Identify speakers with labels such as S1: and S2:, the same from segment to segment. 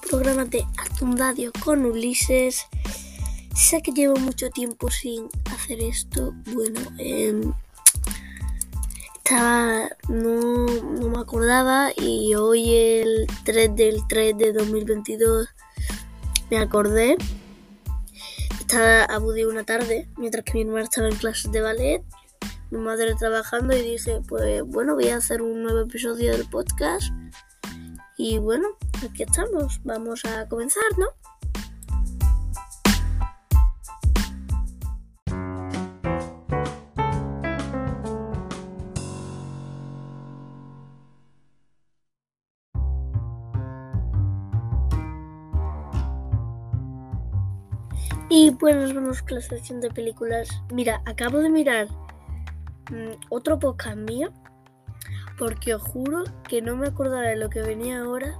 S1: programa de Atundadio con Ulises. Sé que llevo mucho tiempo sin hacer esto. Bueno, em, estaba. No, no me acordaba y hoy, el 3 del 3 de 2022, me acordé. Estaba aburrido una tarde mientras que mi hermana estaba en clases de ballet mi madre trabajando y dije, pues bueno, voy a hacer un nuevo episodio del podcast. Y bueno, aquí estamos, vamos a comenzar, ¿no? Y pues nos vamos con la sección de películas. Mira, acabo de mirar Mm, otro podcast mío porque os juro que no me acordaba de lo que venía ahora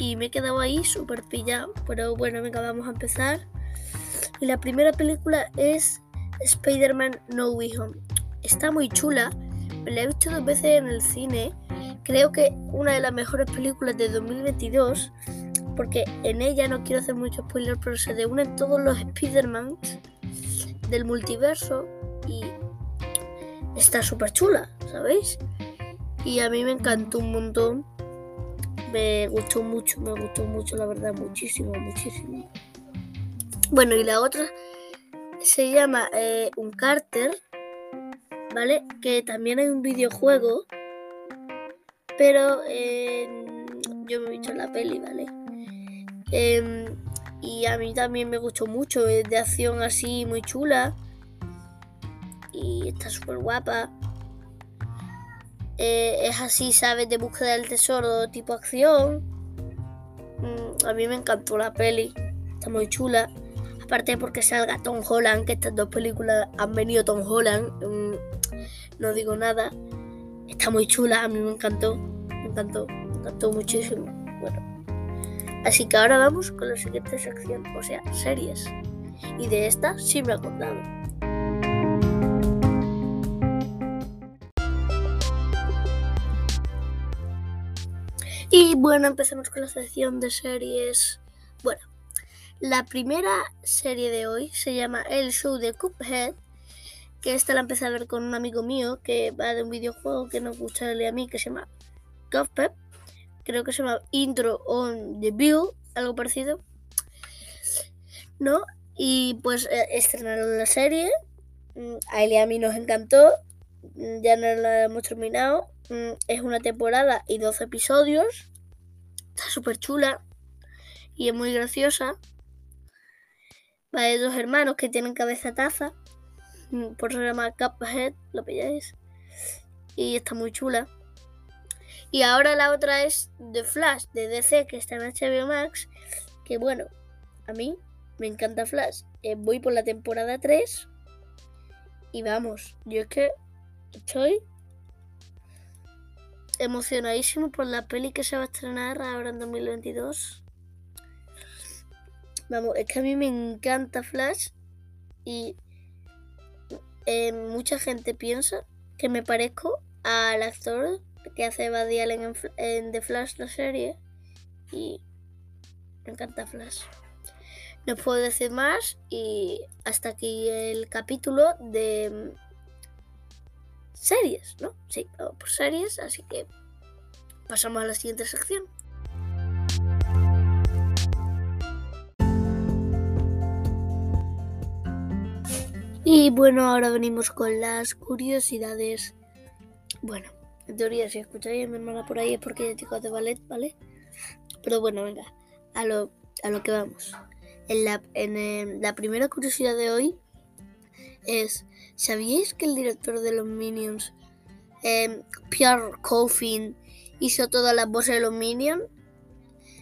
S1: y me he quedado ahí súper pillado. Pero bueno, venga, vamos a empezar. Y la primera película es Spider-Man No Way Home. Está muy chula, me la he visto dos veces en el cine. Creo que una de las mejores películas de 2022, porque en ella no quiero hacer mucho spoiler, pero se unen todos los Spider-Man del multiverso y está súper chula, ¿sabéis? Y a mí me encantó un montón. Me gustó mucho, me gustó mucho, la verdad, muchísimo, muchísimo. Bueno, y la otra se llama eh, Un Carter, ¿vale? Que también hay un videojuego, pero yo me he visto la peli, ¿vale? Em, y a mí también me gustó mucho, es de acción así muy chula y está súper guapa. Eh, es así, ¿sabes? De búsqueda del tesoro, tipo acción. Mm, a mí me encantó la peli, está muy chula. Aparte porque salga Tom Holland, que estas dos películas han venido Tom Holland. Mm, no digo nada. Está muy chula, a mí me encantó. Me encantó, me encantó muchísimo. Bueno. Así que ahora vamos con la siguiente sección, o sea, series. Y de esta sí me he acordado. Y bueno, empezamos con la sección de series. Bueno, la primera serie de hoy se llama El Show de Cuphead, que esta la empecé a ver con un amigo mío que va de un videojuego que nos gusta a mí, que se llama Cuphead. Creo que se llama Intro on the Bill, algo parecido. ¿No? Y pues eh, estrenaron la serie. Mm, a él y a mí nos encantó. Mm, ya no la hemos terminado. Mm, es una temporada y 12 episodios. Está súper chula y es muy graciosa. Va de dos hermanos que tienen cabeza taza. Mm, por eso se llama Cuphead, lo pilláis. Y está muy chula. Y ahora la otra es The Flash de DC que está en HBO Max. Que bueno, a mí me encanta Flash. Eh, voy por la temporada 3. Y vamos, yo es que estoy emocionadísimo por la peli que se va a estrenar ahora en 2022. Vamos, es que a mí me encanta Flash y eh, mucha gente piensa que me parezco al actor que hace Buddy Allen en, en, The Flash, la serie. Y me encanta Flash. No puedo decir más y hasta aquí el capítulo de series, ¿no? Sí, por series, así que pasamos a la siguiente sección. Y bueno, ahora venimos con las curiosidades. Bueno, en teoría si escucháis a mi hermana por ahí es porque chicos de ballet, ¿vale? Pero bueno, venga, a lo, a lo que vamos. En la, en eh, la primera curiosidad de hoy es, ¿sabíais que el director de los Minions, em, Pierre Coffin, hizo todas las voces de los Minions?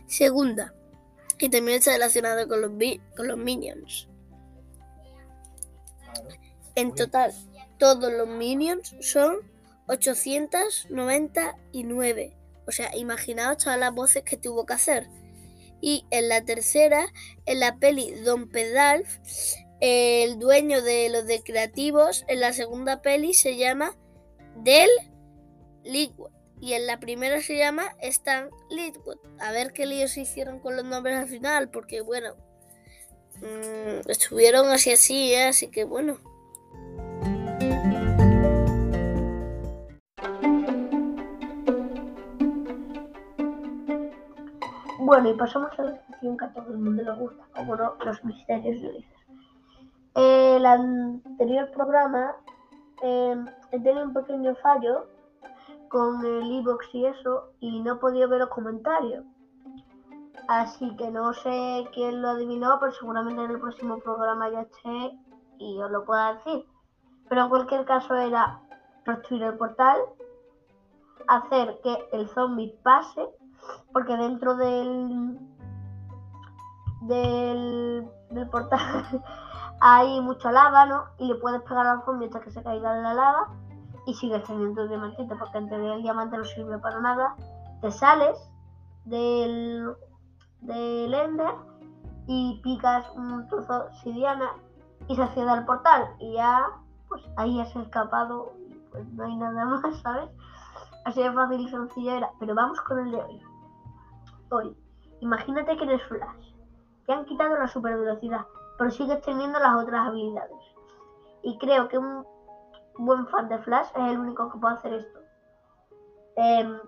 S1: Segunda, y también está relacionado con los, con los Minions. En total, todos los Minions son 899. O sea, imaginaos todas las voces que tuvo que hacer. Y en la tercera, en la peli Don Pedalf, el dueño de los de creativos en la segunda peli se llama Del y en la primera se llama Stan Litwood. A ver qué líos hicieron con los nombres al final, porque bueno, mm, estuvieron así así, ¿eh? así que bueno.
S2: Bueno, y pasamos a la sección que a todo el mundo le gusta, como no, los misterios de Ulises. El anterior programa eh, he tenido un pequeño fallo con el iBox y eso y no he podido ver los comentarios. Así que no sé quién lo adivinó, pero seguramente en el próximo programa ya esté y os lo pueda decir. Pero en cualquier caso era construir el portal, hacer que el zombie pase, porque dentro del del, del portal hay mucha lava, ¿no? Y le puedes pegar al zombie hasta que se caiga en la lava y sigues teniendo el diamantito, porque en teoría el diamante no sirve para nada. Te sales del, del Ender y picas un trozo de y se accede al portal. Y ya, pues ahí has escapado y pues no hay nada más, ¿sabes? Así de fácil y sencillo era. Pero vamos con el de hoy. Hoy, imagínate que eres Flash. Te han quitado la super velocidad, pero sigues teniendo las otras habilidades. Y creo que un buen fan de Flash es el único que puede hacer esto. Em,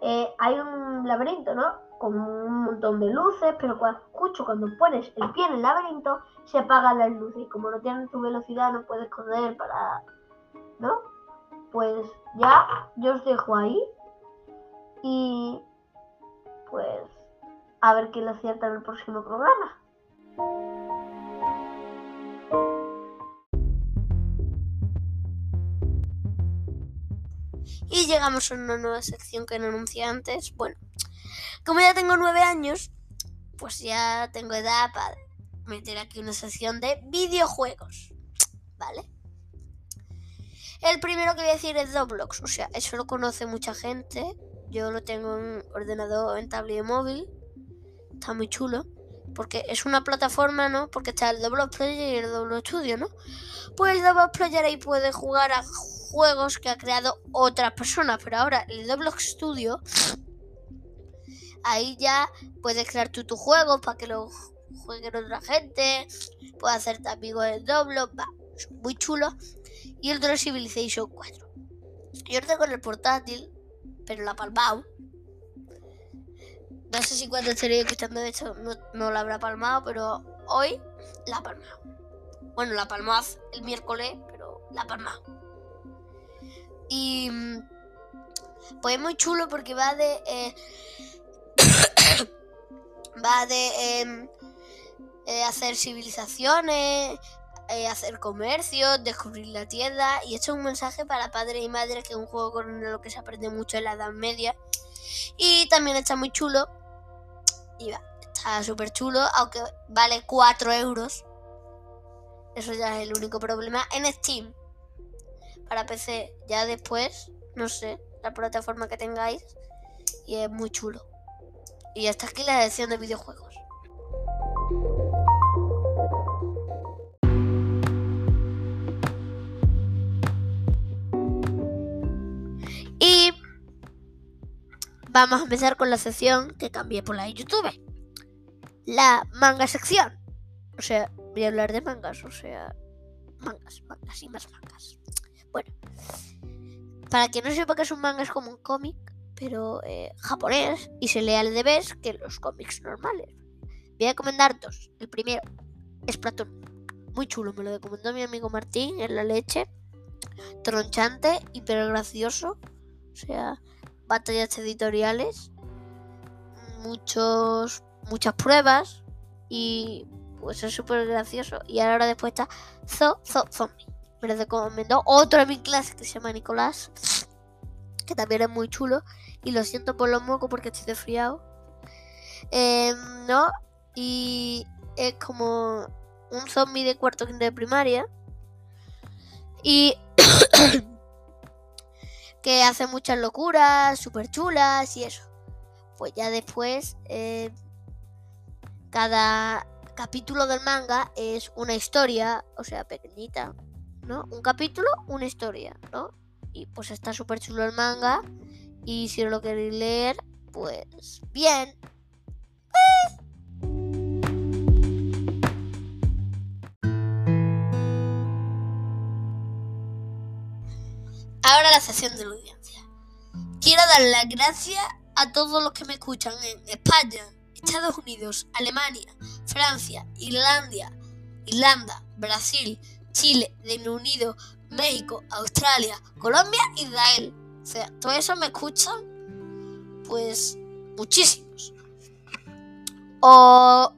S2: eh, hay un laberinto, ¿no? Con un montón de luces, pero cuando, escucho cuando pones el pie en el laberinto, se apagan las luces. Y como no tienen tu velocidad, no puedes correr para. ¿No? Pues ya, yo os dejo ahí. Y. Pues. A ver quién lo acierta en el próximo programa.
S1: Y llegamos a una nueva sección que no anuncié antes. Bueno, como ya tengo nueve años, pues ya tengo edad para meter aquí una sección de videojuegos. ¿Vale? El primero que voy a decir es Roblox. O sea, eso lo conoce mucha gente. Yo lo tengo en ordenador, en tablet y móvil. Está muy chulo. Porque es una plataforma, ¿no? Porque está el Roblox Player y el Roblox Studio, ¿no? Pues el Roblox Player ahí puede jugar a juegos que ha creado otras personas. Pero ahora el Roblox Studio, ahí ya puedes crear tú tu juego para que lo jueguen otra gente. Puedes hacerte amigos de Roblox. Va, muy chulo. Y el otro Civilization 4. Yo tengo en el portátil, pero la palmado. No sé si cuando estaré escuchando esto no, no la habrá palmado, pero hoy la ha palmado. Bueno, la palmó el miércoles, pero la ha palmado. Y pues es muy chulo porque va de... Eh, va de em, eh, hacer civilizaciones, eh, hacer comercio, descubrir la tierra. Y esto es un mensaje para padres y madres, que es un juego con lo que se aprende mucho en la Edad Media. Y también está muy chulo. Y va, está súper chulo, aunque vale 4 euros. Eso ya es el único problema. En Steam, para PC, ya después, no sé, la plataforma que tengáis. Y es muy chulo. Y hasta aquí la edición de videojuegos. Y vamos a empezar con la sección que cambié por la de YouTube. La manga sección. O sea, voy a hablar de mangas, o sea, mangas, mangas y más mangas. Bueno, para quien no sepa que es un manga, es como un cómic, pero eh, japonés y se lee al revés que los cómics normales. Voy a recomendar dos. El primero es Platón. Muy chulo, me lo recomendó mi amigo Martín en la leche. Tronchante, hiper gracioso. O sea, batallas editoriales. Muchos, muchas pruebas. Y pues es súper gracioso. Y ahora después está Zo, Zo, Zombie. Me lo recomendó otro de mi clase que se llama Nicolás. Que también es muy chulo. Y lo siento por los mocos porque estoy desfriado. Eh, ¿No? Y es como un zombie de cuarto quinto de primaria. Y que hace muchas locuras, súper chulas y eso. Pues ya después, eh, cada capítulo del manga es una historia, o sea, pequeñita, ¿no? Un capítulo, una historia, ¿no?
S3: Y pues está súper chulo el manga. Y si lo queréis leer, pues bien. Ahora la sesión de la audiencia. Quiero dar las gracias a todos los que me escuchan en España, Estados Unidos, Alemania, Francia, Irlanda, Irlanda, Brasil, Chile, Reino Unido, México, Australia, Colombia, Israel. O sea, todos esos me escuchan, pues muchísimos. O,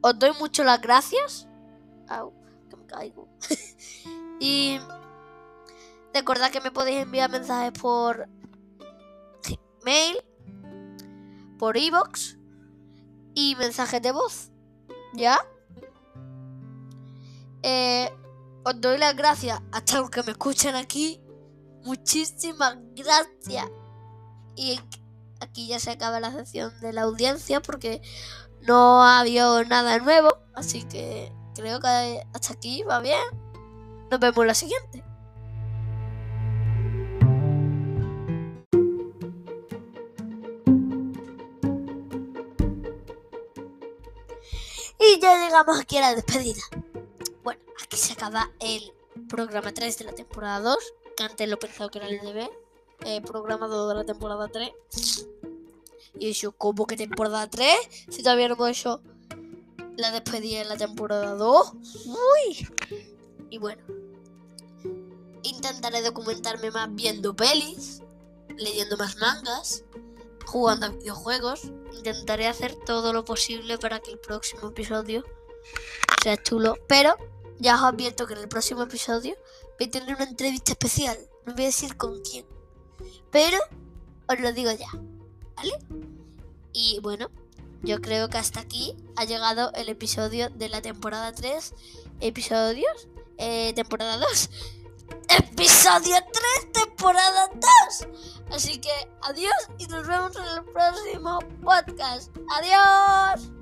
S3: os doy mucho las gracias. Au, que me caigo. y recordad que me podéis enviar mensajes por mail, por iVoox y mensajes de voz. ¿Ya? Eh, os doy las gracias a todos los que me escuchan aquí. Muchísimas gracias. Y aquí ya se acaba la sección de la audiencia porque no ha habido nada nuevo. Así que creo que hasta aquí va bien. Nos vemos la siguiente. Y ya llegamos aquí a la despedida. Bueno, aquí se acaba el programa 3 de la temporada 2. Que antes lo pensaba que era el DB. Eh, programa 2 de la temporada 3. Y eso, ¿cómo que temporada 3? Si todavía no hemos hecho la despedida en la temporada 2. Uy. Y bueno. Intentaré documentarme más viendo pelis, leyendo más mangas, jugando a videojuegos. Intentaré hacer todo lo posible para que el próximo episodio sea chulo. Pero ya os advierto que en el próximo episodio voy a tener una entrevista especial. No voy a decir con quién. Pero os lo digo ya. ¿Vale? Y bueno, yo creo que hasta aquí ha llegado el episodio de la temporada 3. ¿Episodios? Eh, temporada 2. Episodio 3, temporada 2. Así que adiós y nos vemos en el próximo podcast. Adiós.